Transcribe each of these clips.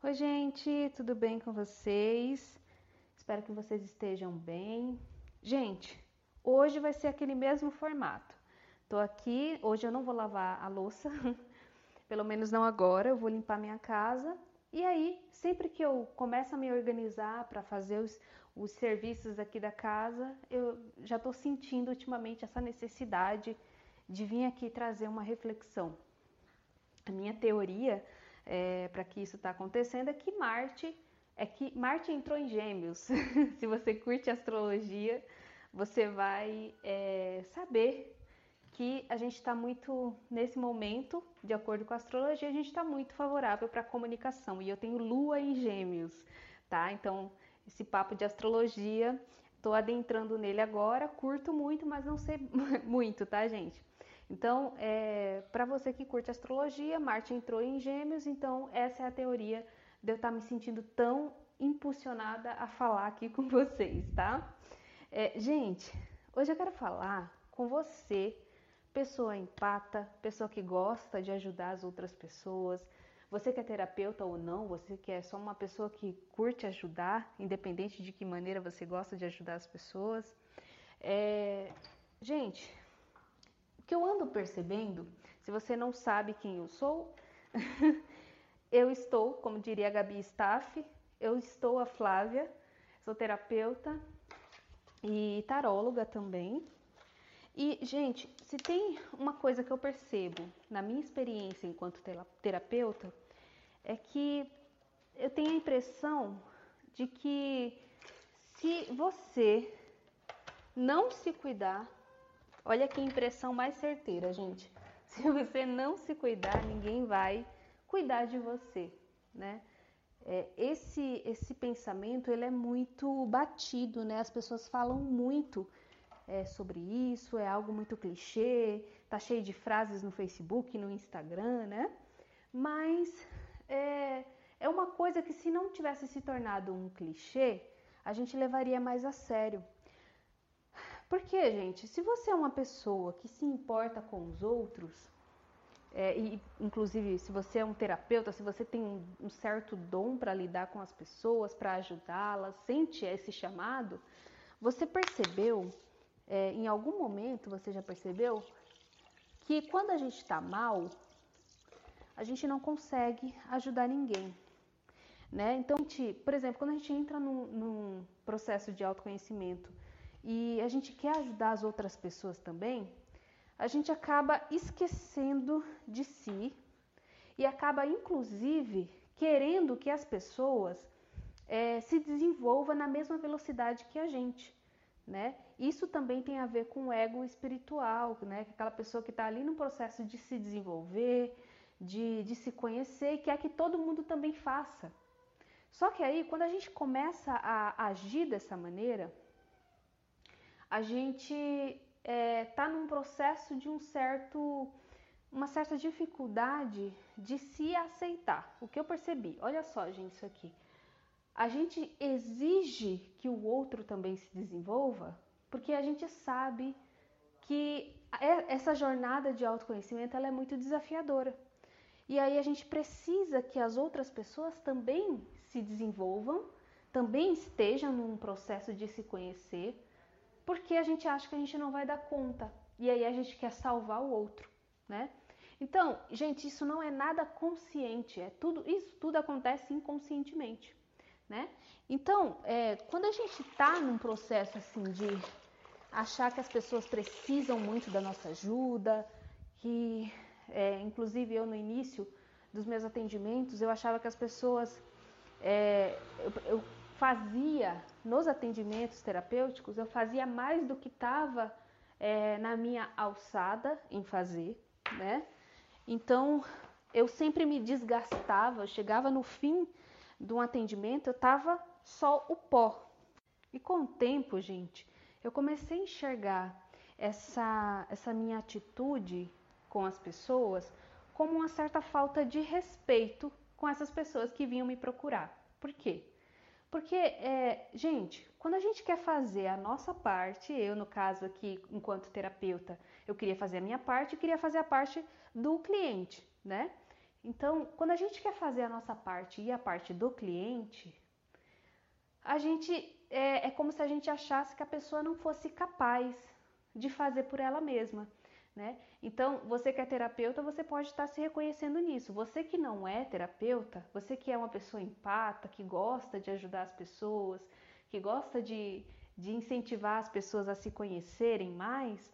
Oi, gente, tudo bem com vocês? Espero que vocês estejam bem. Gente, hoje vai ser aquele mesmo formato. Tô aqui, hoje eu não vou lavar a louça, pelo menos não agora, eu vou limpar minha casa. E aí, sempre que eu começo a me organizar para fazer os, os serviços aqui da casa, eu já estou sentindo ultimamente essa necessidade de vir aqui trazer uma reflexão. A minha teoria é, para que isso está acontecendo é que Marte é que Marte entrou em Gêmeos. Se você curte astrologia, você vai é, saber que a gente está muito nesse momento, de acordo com a astrologia, a gente está muito favorável para a comunicação. E eu tenho Lua em Gêmeos, tá? Então esse papo de astrologia, estou adentrando nele agora, curto muito, mas não sei muito, tá, gente? Então, é, para você que curte astrologia, Marte entrou em Gêmeos, então essa é a teoria de eu estar tá me sentindo tão impulsionada a falar aqui com vocês, tá? É, gente, hoje eu quero falar com você, pessoa empata, pessoa que gosta de ajudar as outras pessoas, você que é terapeuta ou não, você que é só uma pessoa que curte ajudar, independente de que maneira você gosta de ajudar as pessoas. É, gente, que eu ando percebendo, se você não sabe quem eu sou, eu estou, como diria a Gabi Staff, eu estou a Flávia, sou terapeuta e taróloga também. E, gente, se tem uma coisa que eu percebo na minha experiência enquanto terapeuta, é que eu tenho a impressão de que se você não se cuidar, Olha que impressão mais certeira, gente. Se você não se cuidar, ninguém vai cuidar de você, né? É, esse esse pensamento ele é muito batido, né? As pessoas falam muito é, sobre isso, é algo muito clichê, tá cheio de frases no Facebook, no Instagram, né? Mas é, é uma coisa que se não tivesse se tornado um clichê, a gente levaria mais a sério. Porque, gente, se você é uma pessoa que se importa com os outros, é, e inclusive se você é um terapeuta, se você tem um, certo dom para lidar com as pessoas, para ajudá-las, sente esse chamado, você percebeu, é, em algum momento você já percebeu, que quando a gente está mal, a gente não consegue ajudar ninguém. Né? Então, por exemplo, quando a gente entra num, num processo de autoconhecimento, e a gente quer ajudar as outras pessoas também, a gente acaba esquecendo de si e acaba, inclusive, querendo que as pessoas é, se desenvolvam na mesma velocidade que a gente. Né? Isso também tem a ver com o ego espiritual, né? Aquela pessoa que está ali no processo de se desenvolver, de, de se conhecer e quer que todo mundo também faça. Só que aí, quando a gente começa a agir dessa maneira, a gente está é, tá num processo de um certo, uma certa dificuldade de se aceitar. O que eu percebi, olha só, gente, isso aqui. A gente exige que o outro também se desenvolva porque a gente sabe que é, essa jornada de autoconhecimento ela é muito desafiadora. E aí a gente precisa que as outras pessoas também se desenvolvam, também estejam num processo de se conhecer, porque a gente acha que a gente não vai dar conta e aí a gente quer salvar o outro, né? Então, gente, isso não é nada consciente, é tudo, isso tudo acontece inconscientemente, né? Então, é, quando a gente está num processo assim de achar que as pessoas precisam muito da nossa ajuda, que, é, inclusive eu no início dos meus atendimentos, eu achava que as pessoas, é, eu, eu fazia nos atendimentos terapêuticos, eu fazia mais do que estava é, na minha alçada em fazer, né? Então eu sempre me desgastava, eu chegava no fim de um atendimento, eu tava só o pó. E com o tempo, gente, eu comecei a enxergar essa, essa minha atitude com as pessoas como uma certa falta de respeito com essas pessoas que vinham me procurar. Por quê? Porque, é, gente, quando a gente quer fazer a nossa parte, eu no caso aqui, enquanto terapeuta, eu queria fazer a minha parte, eu queria fazer a parte do cliente, né? Então, quando a gente quer fazer a nossa parte e a parte do cliente, a gente é, é como se a gente achasse que a pessoa não fosse capaz de fazer por ela mesma. Né? Então, você que é terapeuta, você pode estar se reconhecendo nisso. Você que não é terapeuta, você que é uma pessoa empata, que gosta de ajudar as pessoas, que gosta de, de incentivar as pessoas a se conhecerem mais,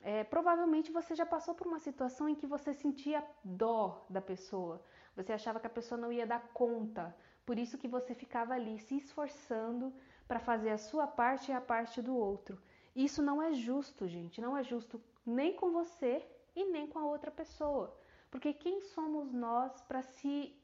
é, provavelmente você já passou por uma situação em que você sentia dó da pessoa, você achava que a pessoa não ia dar conta, por isso que você ficava ali se esforçando para fazer a sua parte e a parte do outro. Isso não é justo, gente, não é justo nem com você e nem com a outra pessoa. Porque quem somos nós para se,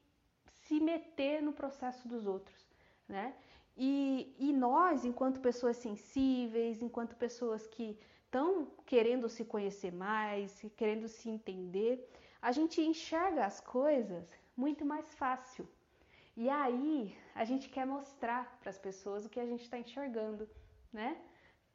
se meter no processo dos outros, né? E, e nós, enquanto pessoas sensíveis, enquanto pessoas que estão querendo se conhecer mais, querendo se entender, a gente enxerga as coisas muito mais fácil. E aí a gente quer mostrar para as pessoas o que a gente está enxergando, né?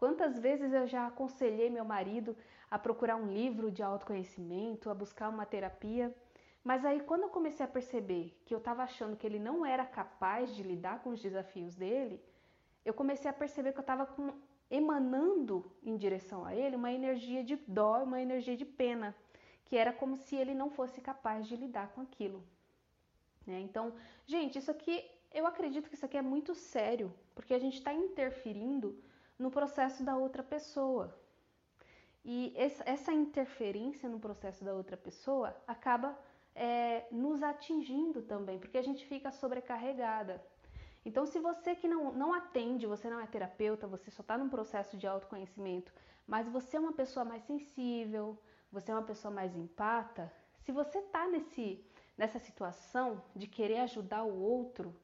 Quantas vezes eu já aconselhei meu marido a procurar um livro de autoconhecimento, a buscar uma terapia, mas aí quando eu comecei a perceber que eu estava achando que ele não era capaz de lidar com os desafios dele, eu comecei a perceber que eu estava emanando em direção a ele uma energia de dó, uma energia de pena, que era como se ele não fosse capaz de lidar com aquilo. Né? Então, gente, isso aqui, eu acredito que isso aqui é muito sério, porque a gente está interferindo no processo da outra pessoa. E essa interferência no processo da outra pessoa acaba é, nos atingindo também, porque a gente fica sobrecarregada. Então, se você que não, não atende, você não é terapeuta, você só está num processo de autoconhecimento, mas você é uma pessoa mais sensível, você é uma pessoa mais empata, se você está nessa situação de querer ajudar o outro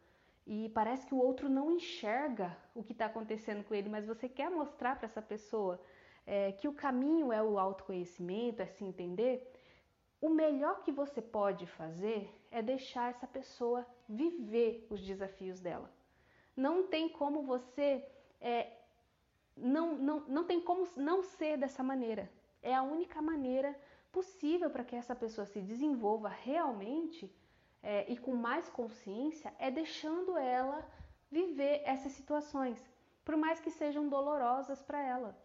e parece que o outro não enxerga o que está acontecendo com ele, mas você quer mostrar para essa pessoa é, que o caminho é o autoconhecimento, é se entender, o melhor que você pode fazer é deixar essa pessoa viver os desafios dela. Não tem como você. É, não, não, não tem como não ser dessa maneira. É a única maneira possível para que essa pessoa se desenvolva realmente é, e com mais consciência é deixando ela viver essas situações, por mais que sejam dolorosas para ela.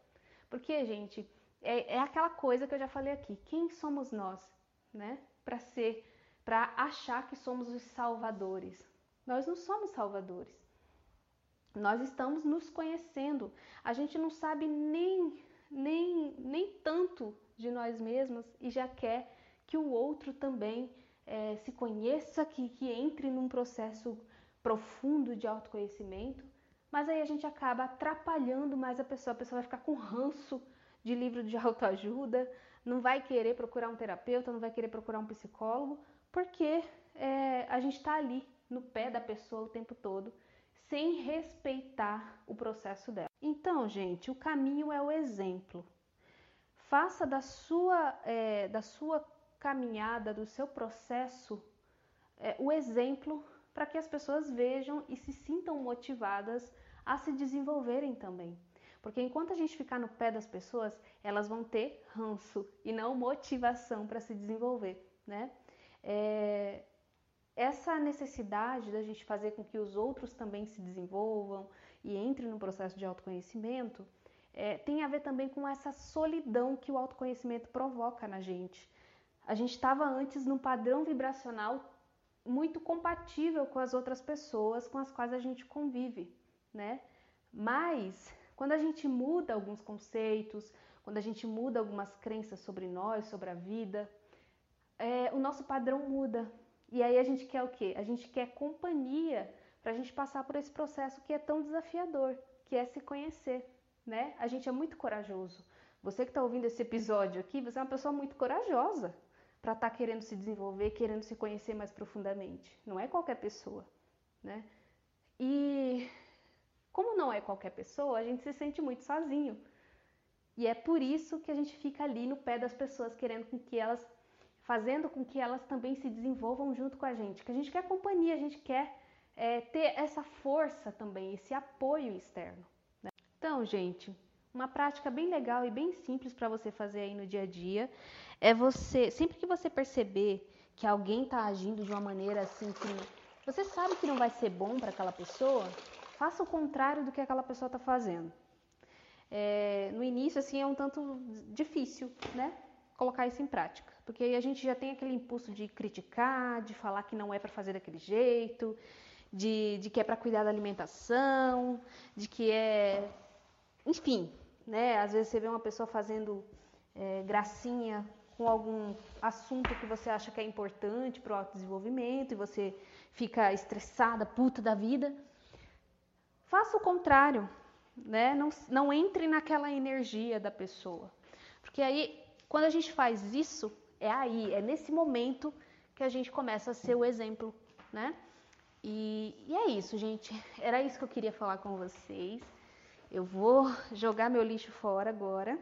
Porque, gente, é, é, aquela coisa que eu já falei aqui: quem somos nós, né? Para ser, para achar que somos os salvadores. Nós não somos salvadores. Nós estamos nos conhecendo. A gente não sabe nem, nem, nem tanto de nós mesmos e já quer que o outro também é, se conheça, que, que entre num processo profundo de autoconhecimento, mas aí a gente acaba atrapalhando mais a pessoa, a pessoa vai ficar com ranço de livro de autoajuda, não vai querer procurar um terapeuta, não vai querer procurar um psicólogo, porque é, a gente está ali no pé da pessoa o tempo todo, sem respeitar o processo dela. Então, gente, o caminho é o exemplo. Faça da sua, é, da sua caminhada, do seu processo, é, o exemplo para que as pessoas vejam e se sintam motivadas a se desenvolverem também. Porque enquanto a gente ficar no pé das pessoas, elas vão ter ranço e não motivação para se desenvolver, né? É, essa necessidade da gente fazer com que os outros também se desenvolvam e entrem no processo de autoconhecimento é, tem a ver também com essa solidão que o autoconhecimento provoca na gente. A gente estava antes num padrão vibracional muito compatível com as outras pessoas com as quais a gente convive, né? Mas quando a gente muda alguns conceitos, quando a gente muda algumas crenças sobre nós, sobre a vida, é, o nosso padrão muda. E aí a gente quer o quê? A gente quer companhia para a gente passar por esse processo que é tão desafiador, que é se conhecer né? A gente é muito corajoso. Você que está ouvindo esse episódio aqui, você é uma pessoa muito corajosa para estar tá querendo se desenvolver, querendo se conhecer mais profundamente. Não é qualquer pessoa, né? E como não é qualquer pessoa, a gente se sente muito sozinho. E é por isso que a gente fica ali no pé das pessoas, querendo com que elas, fazendo com que elas também se desenvolvam junto com a gente. Que a gente quer companhia, a gente quer é, ter essa força também, esse apoio externo. Então, gente, uma prática bem legal e bem simples para você fazer aí no dia a dia é você, sempre que você perceber que alguém está agindo de uma maneira assim que você sabe que não vai ser bom para aquela pessoa, faça o contrário do que aquela pessoa está fazendo. É, no início, assim, é um tanto difícil, né? Colocar isso em prática, porque aí a gente já tem aquele impulso de criticar, de falar que não é para fazer daquele jeito, de, de que é para cuidar da alimentação, de que é. Enfim, né? Às vezes você vê uma pessoa fazendo é, gracinha com algum assunto que você acha que é importante para o autodesenvolvimento e você fica estressada, puta da vida. Faça o contrário, né? Não, não entre naquela energia da pessoa. Porque aí, quando a gente faz isso, é aí, é nesse momento que a gente começa a ser o exemplo, né? E, e é isso, gente. Era isso que eu queria falar com vocês. Eu vou jogar meu lixo fora agora.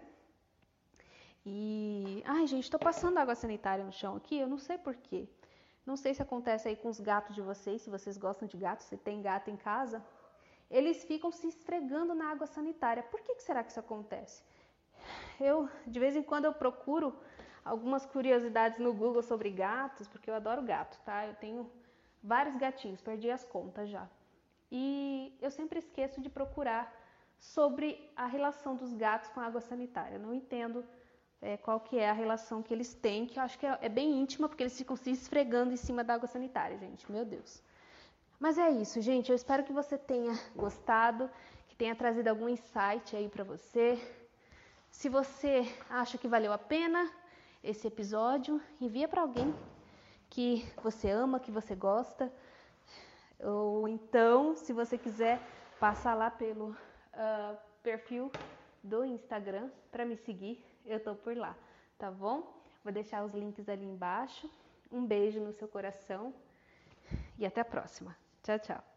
E. Ai, gente, tô passando água sanitária no chão aqui, eu não sei porquê. Não sei se acontece aí com os gatos de vocês, se vocês gostam de gatos, se tem gato em casa. Eles ficam se esfregando na água sanitária. Por que, que será que isso acontece? Eu, de vez em quando, eu procuro algumas curiosidades no Google sobre gatos, porque eu adoro gato, tá? Eu tenho vários gatinhos, perdi as contas já. E eu sempre esqueço de procurar sobre a relação dos gatos com a água sanitária. Eu não entendo é, qual que é a relação que eles têm, que eu acho que é, é bem íntima, porque eles ficam se esfregando em cima da água sanitária, gente. Meu Deus. Mas é isso, gente. Eu espero que você tenha gostado, que tenha trazido algum insight aí para você. Se você acha que valeu a pena esse episódio, envia para alguém que você ama, que você gosta. Ou então, se você quiser, passa lá pelo uh, perfil do Instagram para me seguir eu tô por lá, tá bom? Vou deixar os links ali embaixo. Um beijo no seu coração e até a próxima. Tchau, tchau.